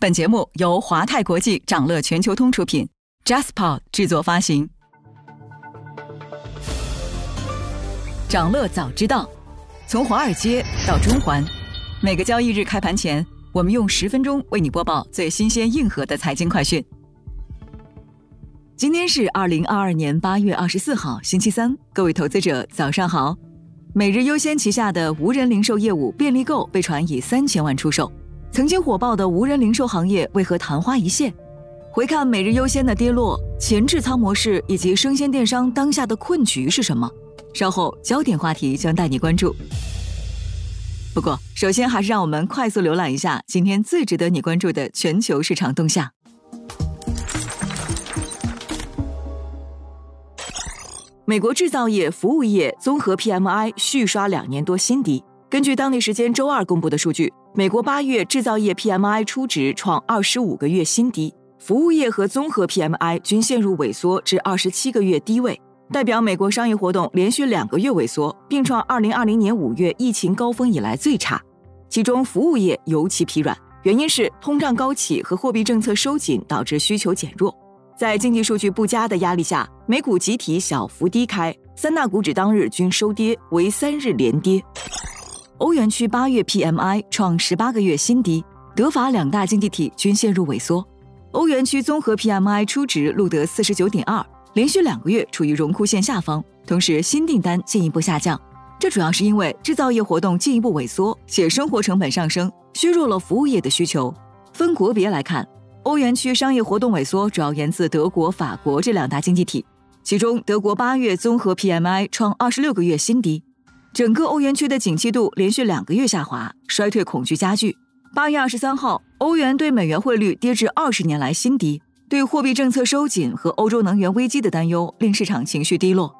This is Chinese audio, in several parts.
本节目由华泰国际掌乐全球通出品，JasPod 制作发行。掌乐早知道，从华尔街到中环，每个交易日开盘前，我们用十分钟为你播报最新鲜、硬核的财经快讯。今天是二零二二年八月二十四号，星期三，各位投资者早上好。每日优先旗下的无人零售业务便利购被传以三千万出售。曾经火爆的无人零售行业为何昙花一现？回看每日优先的跌落、前置仓模式以及生鲜电商当下的困局是什么？稍后焦点话题将带你关注。不过，首先还是让我们快速浏览一下今天最值得你关注的全球市场动向。美国制造业、服务业综合 PMI 续刷两年多新低。根据当地时间周二公布的数据。美国八月制造业 PMI 初值创二十五个月新低，服务业和综合 PMI 均陷入萎缩至二十七个月低位，代表美国商业活动连续两个月萎缩，并创二零二零年五月疫情高峰以来最差。其中服务业尤其疲软，原因是通胀高企和货币政策收紧导致需求减弱。在经济数据不佳的压力下，美股集体小幅低开，三大股指当日均收跌，为三日连跌。欧元区八月 PMI 创十八个月新低，德法两大经济体均陷入萎缩。欧元区综合 PMI 初值录得四十九点二，连续两个月处于荣枯线下方，同时新订单进一步下降。这主要是因为制造业活动进一步萎缩，且生活成本上升，削弱了服务业的需求。分国别来看，欧元区商业活动萎缩主要源自德国、法国这两大经济体，其中德国八月综合 PMI 创二十六个月新低。整个欧元区的景气度连续两个月下滑，衰退恐惧加剧。八月二十三号，欧元对美元汇率跌至二十年来新低。对货币政策收紧和欧洲能源危机的担忧令市场情绪低落。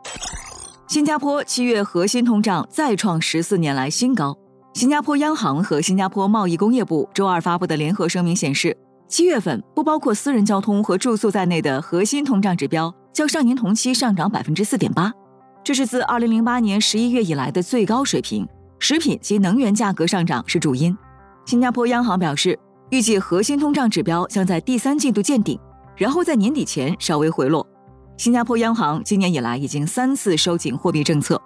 新加坡七月核心通胀再创十四年来新高。新加坡央行和新加坡贸易工业部周二发布的联合声明显示，七月份不包括私人交通和住宿在内的核心通胀指标较上年同期上涨百分之四点八。这是自二零零八年十一月以来的最高水平，食品及能源价格上涨是主因。新加坡央行表示，预计核心通胀指标将在第三季度见顶，然后在年底前稍微回落。新加坡央行今年以来已经三次收紧货币政策。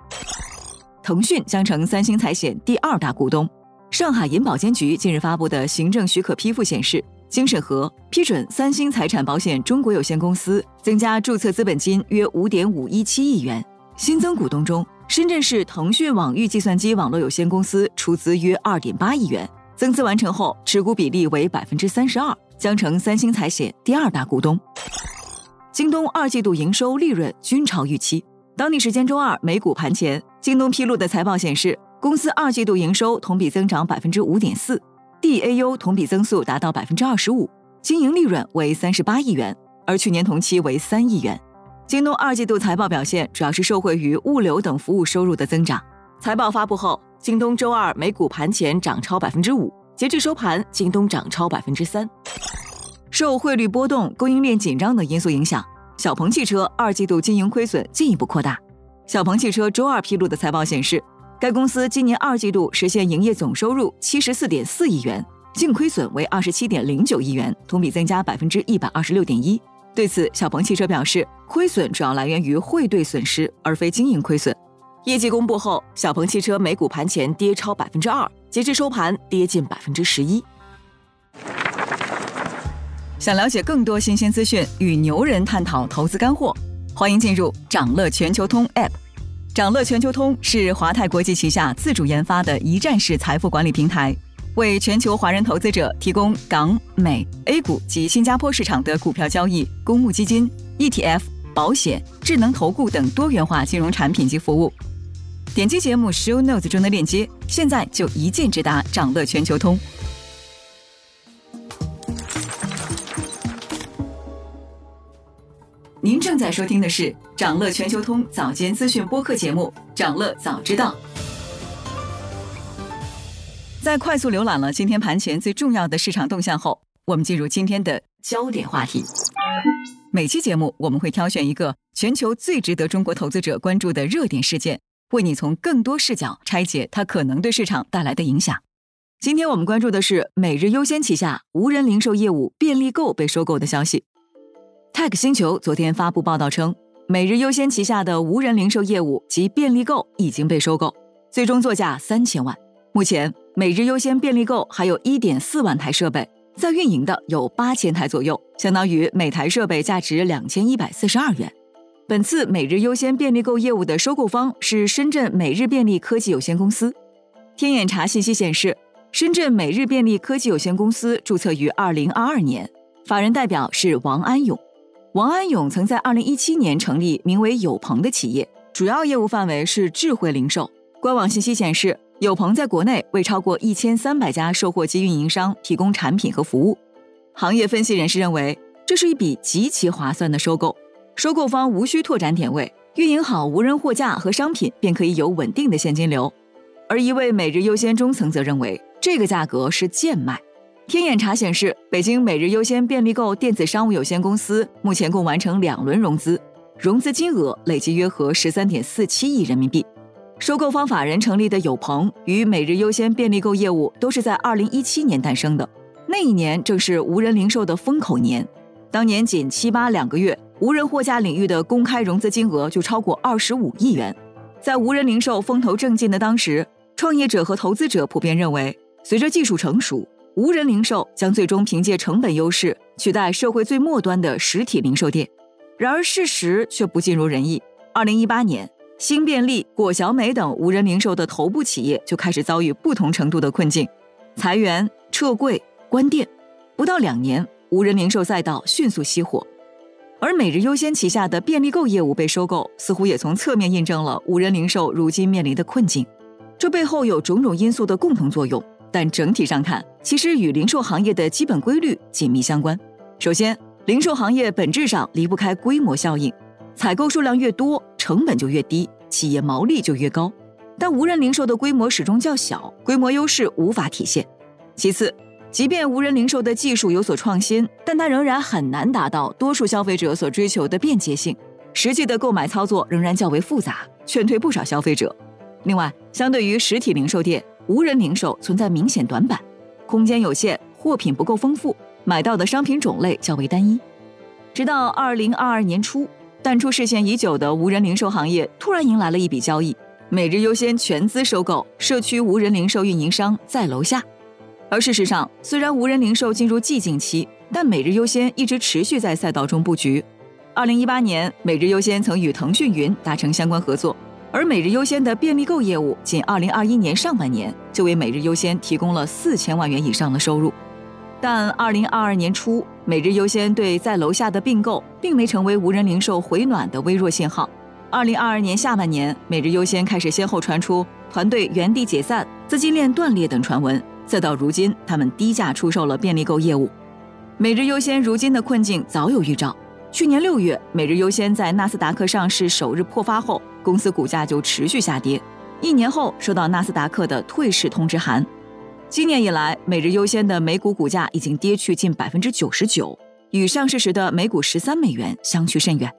腾讯将成三星财险第二大股东。上海银保监局近日发布的行政许可批复显示，经审核批准三星财产保险中国有限公司增加注册资本金约五点五一七亿元。新增股东中，深圳市腾讯网域计算机网络有限公司出资约二点八亿元，增资完成后，持股比例为百分之三十二，将成三星财险第二大股东。京东二季度营收利润均超预期。当地时间周二美股盘前，京东披露的财报显示，公司二季度营收同比增长百分之五点四，DAU 同比增速达到百分之二十五，经营利润为三十八亿元，而去年同期为三亿元。京东二季度财报表现主要是受惠于物流等服务收入的增长。财报发布后，京东周二美股盘前涨超百分之五，截至收盘，京东涨超百分之三。受汇率波动、供应链紧张等因素影响，小鹏汽车二季度经营亏损进一步扩大。小鹏汽车周二披露的财报显示，该公司今年二季度实现营业总收入七十四点四亿元，净亏损为二十七点零九亿元，同比增加百分之一百二十六点一。对此，小鹏汽车表示，亏损主要来源于汇兑损失，而非经营亏损。业绩公布后，小鹏汽车美股盘前跌超百分之二，截至收盘跌近百分之十一。想了解更多新鲜资讯，与牛人探讨投资干货，欢迎进入掌乐全球通 App。掌乐全球通是华泰国际旗下自主研发的一站式财富管理平台。为全球华人投资者提供港、美、A 股及新加坡市场的股票交易、公募基金、ETF、保险、智能投顾等多元化金融产品及服务。点击节目 Show Notes 中的链接，现在就一键直达掌乐全球通。您正在收听的是掌乐全球通早间资讯播客节目《掌乐早知道》。在快速浏览了今天盘前最重要的市场动向后，我们进入今天的焦点话题。每期节目我们会挑选一个全球最值得中国投资者关注的热点事件，为你从更多视角拆解它可能对市场带来的影响。今天我们关注的是每日优先旗下无人零售业务便利购被收购的消息。Tech 星球昨天发布报道称，每日优先旗下的无人零售业务及便利购已经被收购，最终作价三千万。目前，每日优先便利购还有一点四万台设备在运营的有八千台左右，相当于每台设备价值两千一百四十二元。本次每日优先便利购业务的收购方是深圳每日便利科技有限公司。天眼查信息显示，深圳每日便利科技有限公司注册于二零二二年，法人代表是王安勇。王安勇曾在二零一七年成立名为友朋的企业，主要业务范围是智慧零售。官网信息显示，友朋在国内为超过一千三百家售货机运营商提供产品和服务。行业分析人士认为，这是一笔极其划算的收购。收购方无需拓展点位，运营好无人货架和商品，便可以有稳定的现金流。而一位每日优先中层则认为，这个价格是贱卖。天眼查显示，北京每日优先便利购电子商务有限公司目前共完成两轮融资，融资金额累计约合十三点四七亿人民币。收购方法人成立的友朋与每日优先便利购业务都是在二零一七年诞生的，那一年正是无人零售的风口年，当年仅七八两个月。无人货架领域的公开融资金额就超过二十五亿元。在无人零售风头正劲的当时，创业者和投资者普遍认为，随着技术成熟，无人零售将最终凭借成本优势取代社会最末端的实体零售店。然而，事实却不尽如人意。二零一八年，新便利、果小美等无人零售的头部企业就开始遭遇不同程度的困境，裁员、撤柜、关店。不到两年，无人零售赛道迅速熄火。而每日优先旗下的便利购业务被收购，似乎也从侧面印证了无人零售如今面临的困境。这背后有种种因素的共同作用，但整体上看，其实与零售行业的基本规律紧密相关。首先，零售行业本质上离不开规模效应，采购数量越多，成本就越低，企业毛利就越高。但无人零售的规模始终较小，规模优势无法体现。其次，即便无人零售的技术有所创新，但它仍然很难达到多数消费者所追求的便捷性，实际的购买操作仍然较为复杂，劝退不少消费者。另外，相对于实体零售店，无人零售存在明显短板，空间有限，货品不够丰富，买到的商品种类较为单一。直到二零二二年初，淡出视线已久的无人零售行业突然迎来了一笔交易：每日优先全资收购社区无人零售运营商在楼下。而事实上，虽然无人零售进入寂静期，但每日优先一直持续在赛道中布局。二零一八年，每日优先曾与腾讯云达成相关合作，而每日优先的便利购业务，仅二零二一年上半年就为每日优先提供了四千万元以上的收入。但二零二二年初，每日优先对在楼下的并购，并没成为无人零售回暖的微弱信号。二零二二年下半年，每日优先开始先后传出团队原地解散、资金链断裂等传闻。再到如今，他们低价出售了便利购业务。每日优先如今的困境早有预兆。去年六月，每日优先在纳斯达克上市首日破发后，公司股价就持续下跌。一年后，收到纳斯达克的退市通知函。今年以来，每日优先的美股股价已经跌去近百分之九十九，与上市时的每股十三美元相去甚远。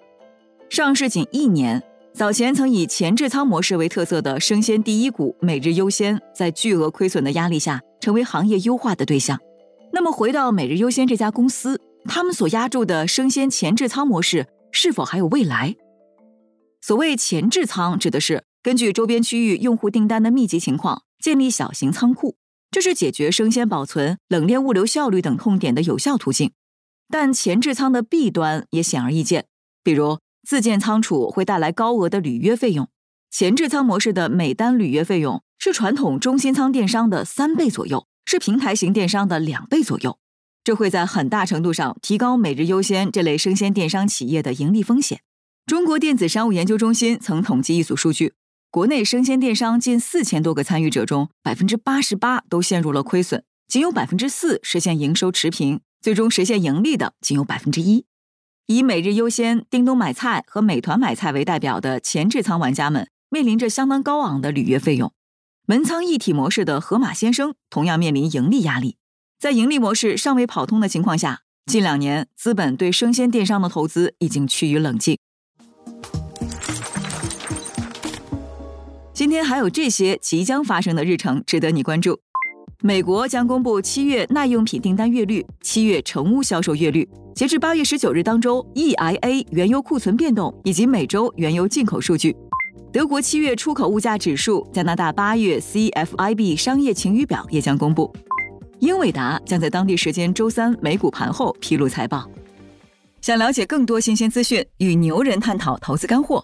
上市仅一年。早前曾以前置仓模式为特色的生鲜第一股每日优先，在巨额亏损的压力下，成为行业优化的对象。那么，回到每日优先这家公司，他们所压住的生鲜前置仓模式是否还有未来？所谓前置仓，指的是根据周边区域用户订单的密集情况，建立小型仓库，这是解决生鲜保存、冷链物流效率等痛点的有效途径。但前置仓的弊端也显而易见，比如。自建仓储会带来高额的履约费用，前置仓模式的每单履约费用是传统中心仓电商的三倍左右，是平台型电商的两倍左右。这会在很大程度上提高每日优先这类生鲜电商企业的盈利风险。中国电子商务研究中心曾统计一组数据，国内生鲜电商近四千多个参与者中，百分之八十八都陷入了亏损，仅有百分之四实现营收持平，最终实现盈利的仅有百分之一。以每日优先、叮咚买菜和美团买菜为代表的前置仓玩家们，面临着相当高昂的履约费用。门仓一体模式的盒马鲜生同样面临盈利压力。在盈利模式尚未跑通的情况下，近两年资本对生鲜电商的投资已经趋于冷静。今天还有这些即将发生的日程值得你关注。美国将公布七月耐用品订单月率、七月成屋销售月率。截至八月十九日当周，EIA 原油库存变动以及每周原油进口数据。德国七月出口物价指数、加拿大八月 CFIB 商业晴雨表也将公布。英伟达将在当地时间周三美股盘后披露财报。想了解更多新鲜资讯，与牛人探讨投资干货，